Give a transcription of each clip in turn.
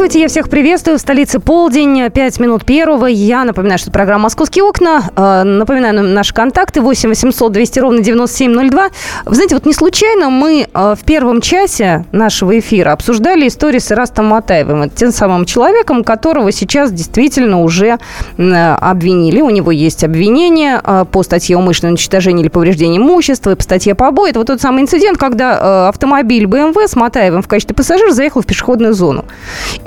Здравствуйте, я всех приветствую. В столице полдень, 5 минут первого. Я напоминаю, что программа «Московские окна». Э, напоминаю наши контакты 8 800 200 ровно 9702. Вы знаете, вот не случайно мы э, в первом часе нашего эфира обсуждали историю с Ирастом Матаевым. Это тем самым человеком, которого сейчас действительно уже обвинили. У него есть обвинение э, по статье умышленное уничтожение или повреждение имущества, и по статье побои. Это вот тот самый инцидент, когда автомобиль BMW с Матаевым в качестве пассажира заехал в пешеходную зону.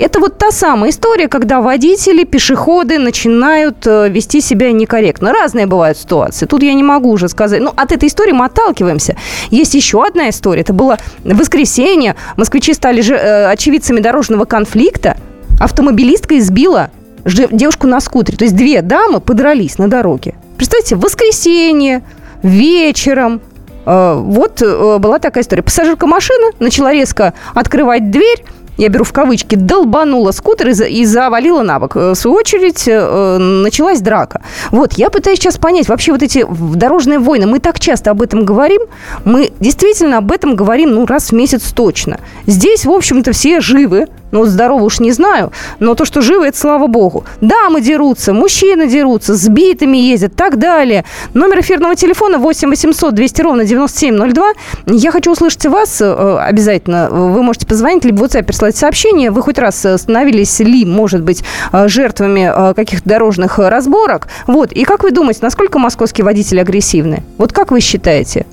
Это вот та самая история, когда водители, пешеходы начинают э, вести себя некорректно. Разные бывают ситуации. Тут я не могу уже сказать. Ну, от этой истории мы отталкиваемся. Есть еще одна история. Это было воскресенье. Москвичи стали же, э, очевидцами дорожного конфликта. Автомобилистка избила девушку на скутере. То есть две дамы подрались на дороге. Представьте, в воскресенье, вечером, э, вот была такая история. Пассажирка машины начала резко открывать дверь, я беру в кавычки, долбанула скутер и, и завалила на бок. Э, в свою очередь э, началась драка. Вот, я пытаюсь сейчас понять, вообще вот эти дорожные войны, мы так часто об этом говорим, мы действительно об этом говорим, ну, раз в месяц точно. Здесь, в общем-то, все живы, ну, здорово уж не знаю, но то, что живы, это слава богу. Дамы дерутся, мужчины дерутся, с битами ездят, так далее. Номер эфирного телефона 8 800 200 ровно 9702. Я хочу услышать вас э, обязательно. Вы можете позвонить, либо в WhatsApp прислать сообщение. Вы хоть раз становились ли, может быть, э, жертвами э, каких-то дорожных разборок? Вот. И как вы думаете, насколько московские водители агрессивны? Вот как вы считаете?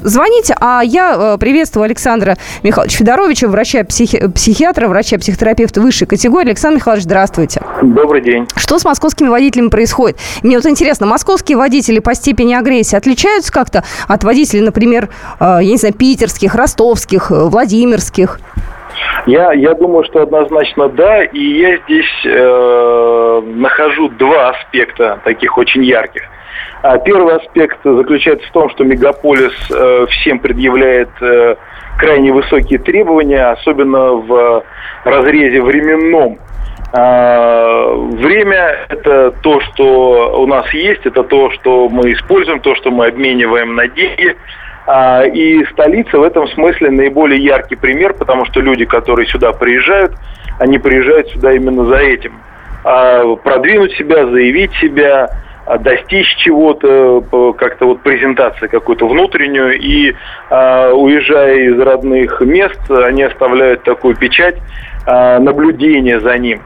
Звоните, а я э, приветствую Александра Михайловича Федоровича, врача-психиатра, врача-психотерапевта высшей категории. Александр Михайлович, здравствуйте. Добрый день. Что с московскими водителями происходит? Мне вот интересно, московские водители по степени агрессии отличаются как-то от водителей, например, э, я не знаю, питерских, ростовских, э, владимирских? Я, я думаю, что однозначно да, и я здесь э, нахожу два аспекта таких очень ярких. А первый аспект заключается в том, что мегаполис э, всем предъявляет э, крайне высокие требования, особенно в разрезе временном. А, время – это то, что у нас есть, это то, что мы используем, то, что мы обмениваем на деньги. А, и столица в этом смысле наиболее яркий пример, потому что люди, которые сюда приезжают, они приезжают сюда именно за этим. Продвинуть себя, заявить себя, достичь чего-то, как-то вот презентации какую-то внутреннюю, и э, уезжая из родных мест, они оставляют такую печать э, наблюдения за ним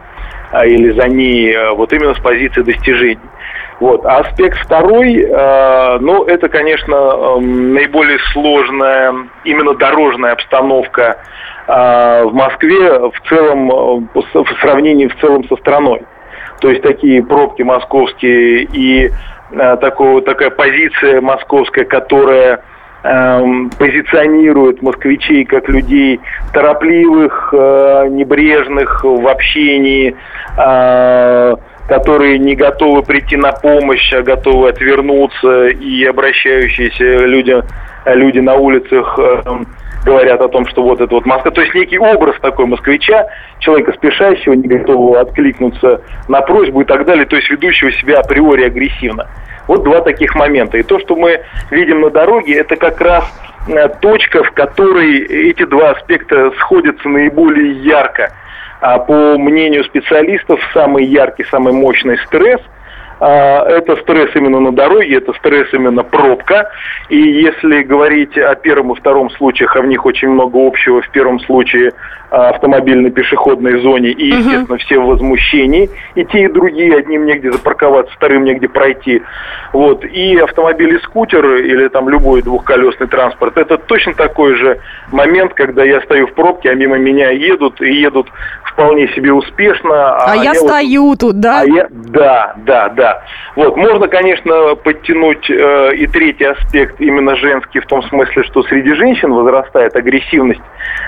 э, или за ней, вот именно с позиции достижений. Вот. А аспект второй, э, ну, это, конечно, э, наиболее сложная именно дорожная обстановка э, в Москве в целом, э, в сравнении в целом со страной. То есть такие пробки московские и э, такого, такая позиция московская, которая э, позиционирует москвичей как людей торопливых, э, небрежных в общении, э, которые не готовы прийти на помощь, а готовы отвернуться и обращающиеся люди, люди на улицах э, говорят о том, что вот это вот Москва. То есть некий образ такой москвича, человека спешащего, не готового откликнуться на просьбу и так далее, то есть ведущего себя априори агрессивно. Вот два таких момента. И то, что мы видим на дороге, это как раз э, точка, в которой эти два аспекта сходятся наиболее ярко. А по мнению специалистов, самый яркий, самый мощный стресс – это стресс именно на дороге, это стресс именно пробка. И если говорить о первом и втором случаях, а в них очень много общего. В первом случае а, автомобильной пешеходной зоне и, естественно, все в возмущении. И те, и другие, одним негде запарковаться, вторым негде пройти. Вот. И автомобиль и скутер или там любой двухколесный транспорт, это точно такой же момент, когда я стою в пробке, а мимо меня едут, и едут вполне себе успешно. А, а я, я стою вот, тут, да? А я, да, да, да. Да. Вот. Можно, конечно, подтянуть э, и третий аспект, именно женский, в том смысле, что среди женщин возрастает агрессивность,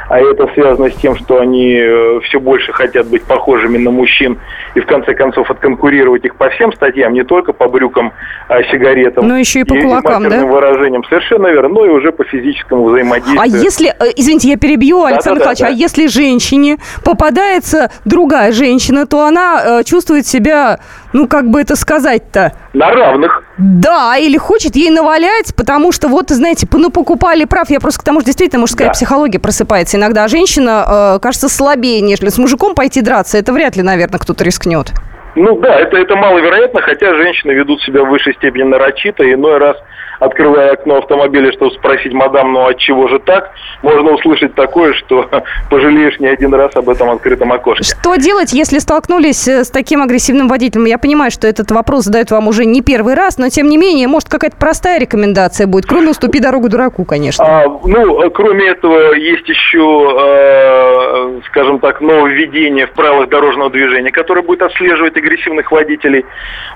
а это связано с тем, что они э, все больше хотят быть похожими на мужчин и, в конце концов, отконкурировать их по всем статьям, не только по брюкам, а сигаретам. Но еще и по кулакам, да? выражением. Совершенно верно. Ну и уже по физическому взаимодействию. А если, э, извините, я перебью, Александр да, да, Николаевич, да, да. а если женщине попадается другая женщина, то она э, чувствует себя, ну, как бы это сказать-то? На равных. Да, или хочет ей навалять, потому что, вот, знаете, ну, покупали прав. Я просто к тому, что действительно мужская да. психология просыпается иногда. А женщина, э, кажется, слабее, нежели с мужиком пойти драться. Это вряд ли, наверное, кто-то рискнет. Ну да, это, это маловероятно, хотя женщины ведут себя в высшей степени нарочито, иной раз открывая окно автомобиля, чтобы спросить мадам, ну от чего же так, можно услышать такое, что пожалеешь не один раз об этом открытом окошке. Что делать, если столкнулись э, с таким агрессивным водителем? Я понимаю, что этот вопрос задают вам уже не первый раз, но тем не менее, может, какая-то простая рекомендация будет, кроме «уступи дорогу дураку», конечно. А, ну, кроме этого, есть еще, э, скажем так, нововведение в правилах дорожного движения, которое будет отслеживать агрессивных водителей.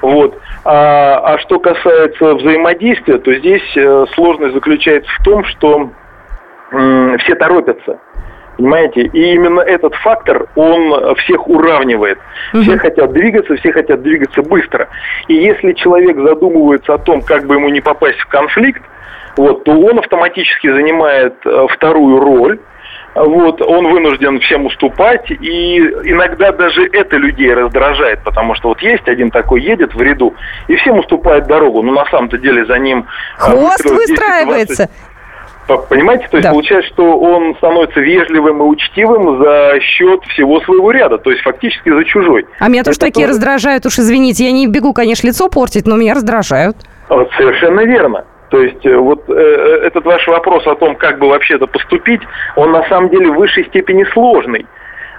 Вот. А, а что касается взаимодействия, то здесь э, сложность заключается в том, что все торопятся. Понимаете? И именно этот фактор, он всех уравнивает. Угу. Все хотят двигаться, все хотят двигаться быстро. И если человек задумывается о том, как бы ему не попасть в конфликт, вот, то он автоматически занимает э, вторую роль, вот, он вынужден всем уступать, и иногда даже это людей раздражает, потому что вот есть один такой, едет в ряду, и всем уступает дорогу, но на самом-то деле за ним... А, Хвост выстраивается. Понимаете, то есть да. получается, что он становится вежливым и учтивым за счет всего своего ряда, то есть фактически за чужой. А меня тоже такие тоже... раздражают, уж извините, я не бегу, конечно, лицо портить, но меня раздражают. Вот, совершенно верно. То есть э, вот э, э, этот ваш вопрос о том, как бы вообще это поступить, он на самом деле в высшей степени сложный.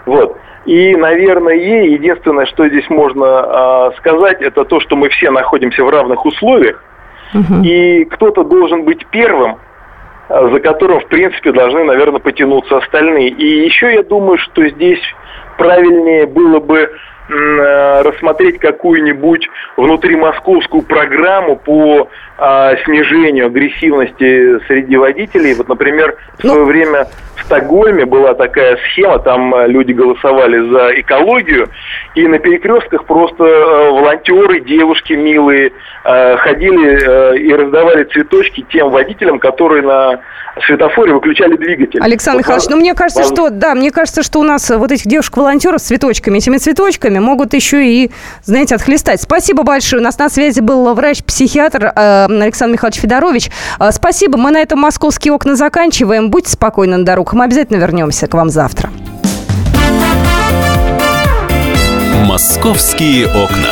Вот. И, наверное, единственное, что здесь можно э, сказать, это то, что мы все находимся в равных условиях, угу. и кто-то должен быть первым, а, за которым, в принципе, должны, наверное, потянуться остальные. И еще я думаю, что здесь правильнее было бы Э, рассмотреть какую-нибудь внутримосковскую программу по а, снижению агрессивности среди водителей. Вот, например, в свое ну... время в Стокгольме была такая схема, там э, люди голосовали за экологию, и на перекрестках просто э, волонтеры, девушки милые, ходили и раздавали цветочки тем водителям, которые на светофоре выключали двигатель. Александр вот Михайлович, ну мне кажется, вам... что да, мне кажется, что у нас вот этих девушек-волонтеров с цветочками, этими цветочками могут еще и, знаете, отхлестать. Спасибо большое. У нас на связи был врач-психиатр э, Александр Михайлович Федорович. Э, спасибо. Мы на этом московские окна заканчиваем. Будьте спокойны на дорогах. Мы обязательно вернемся к вам завтра. Московские окна.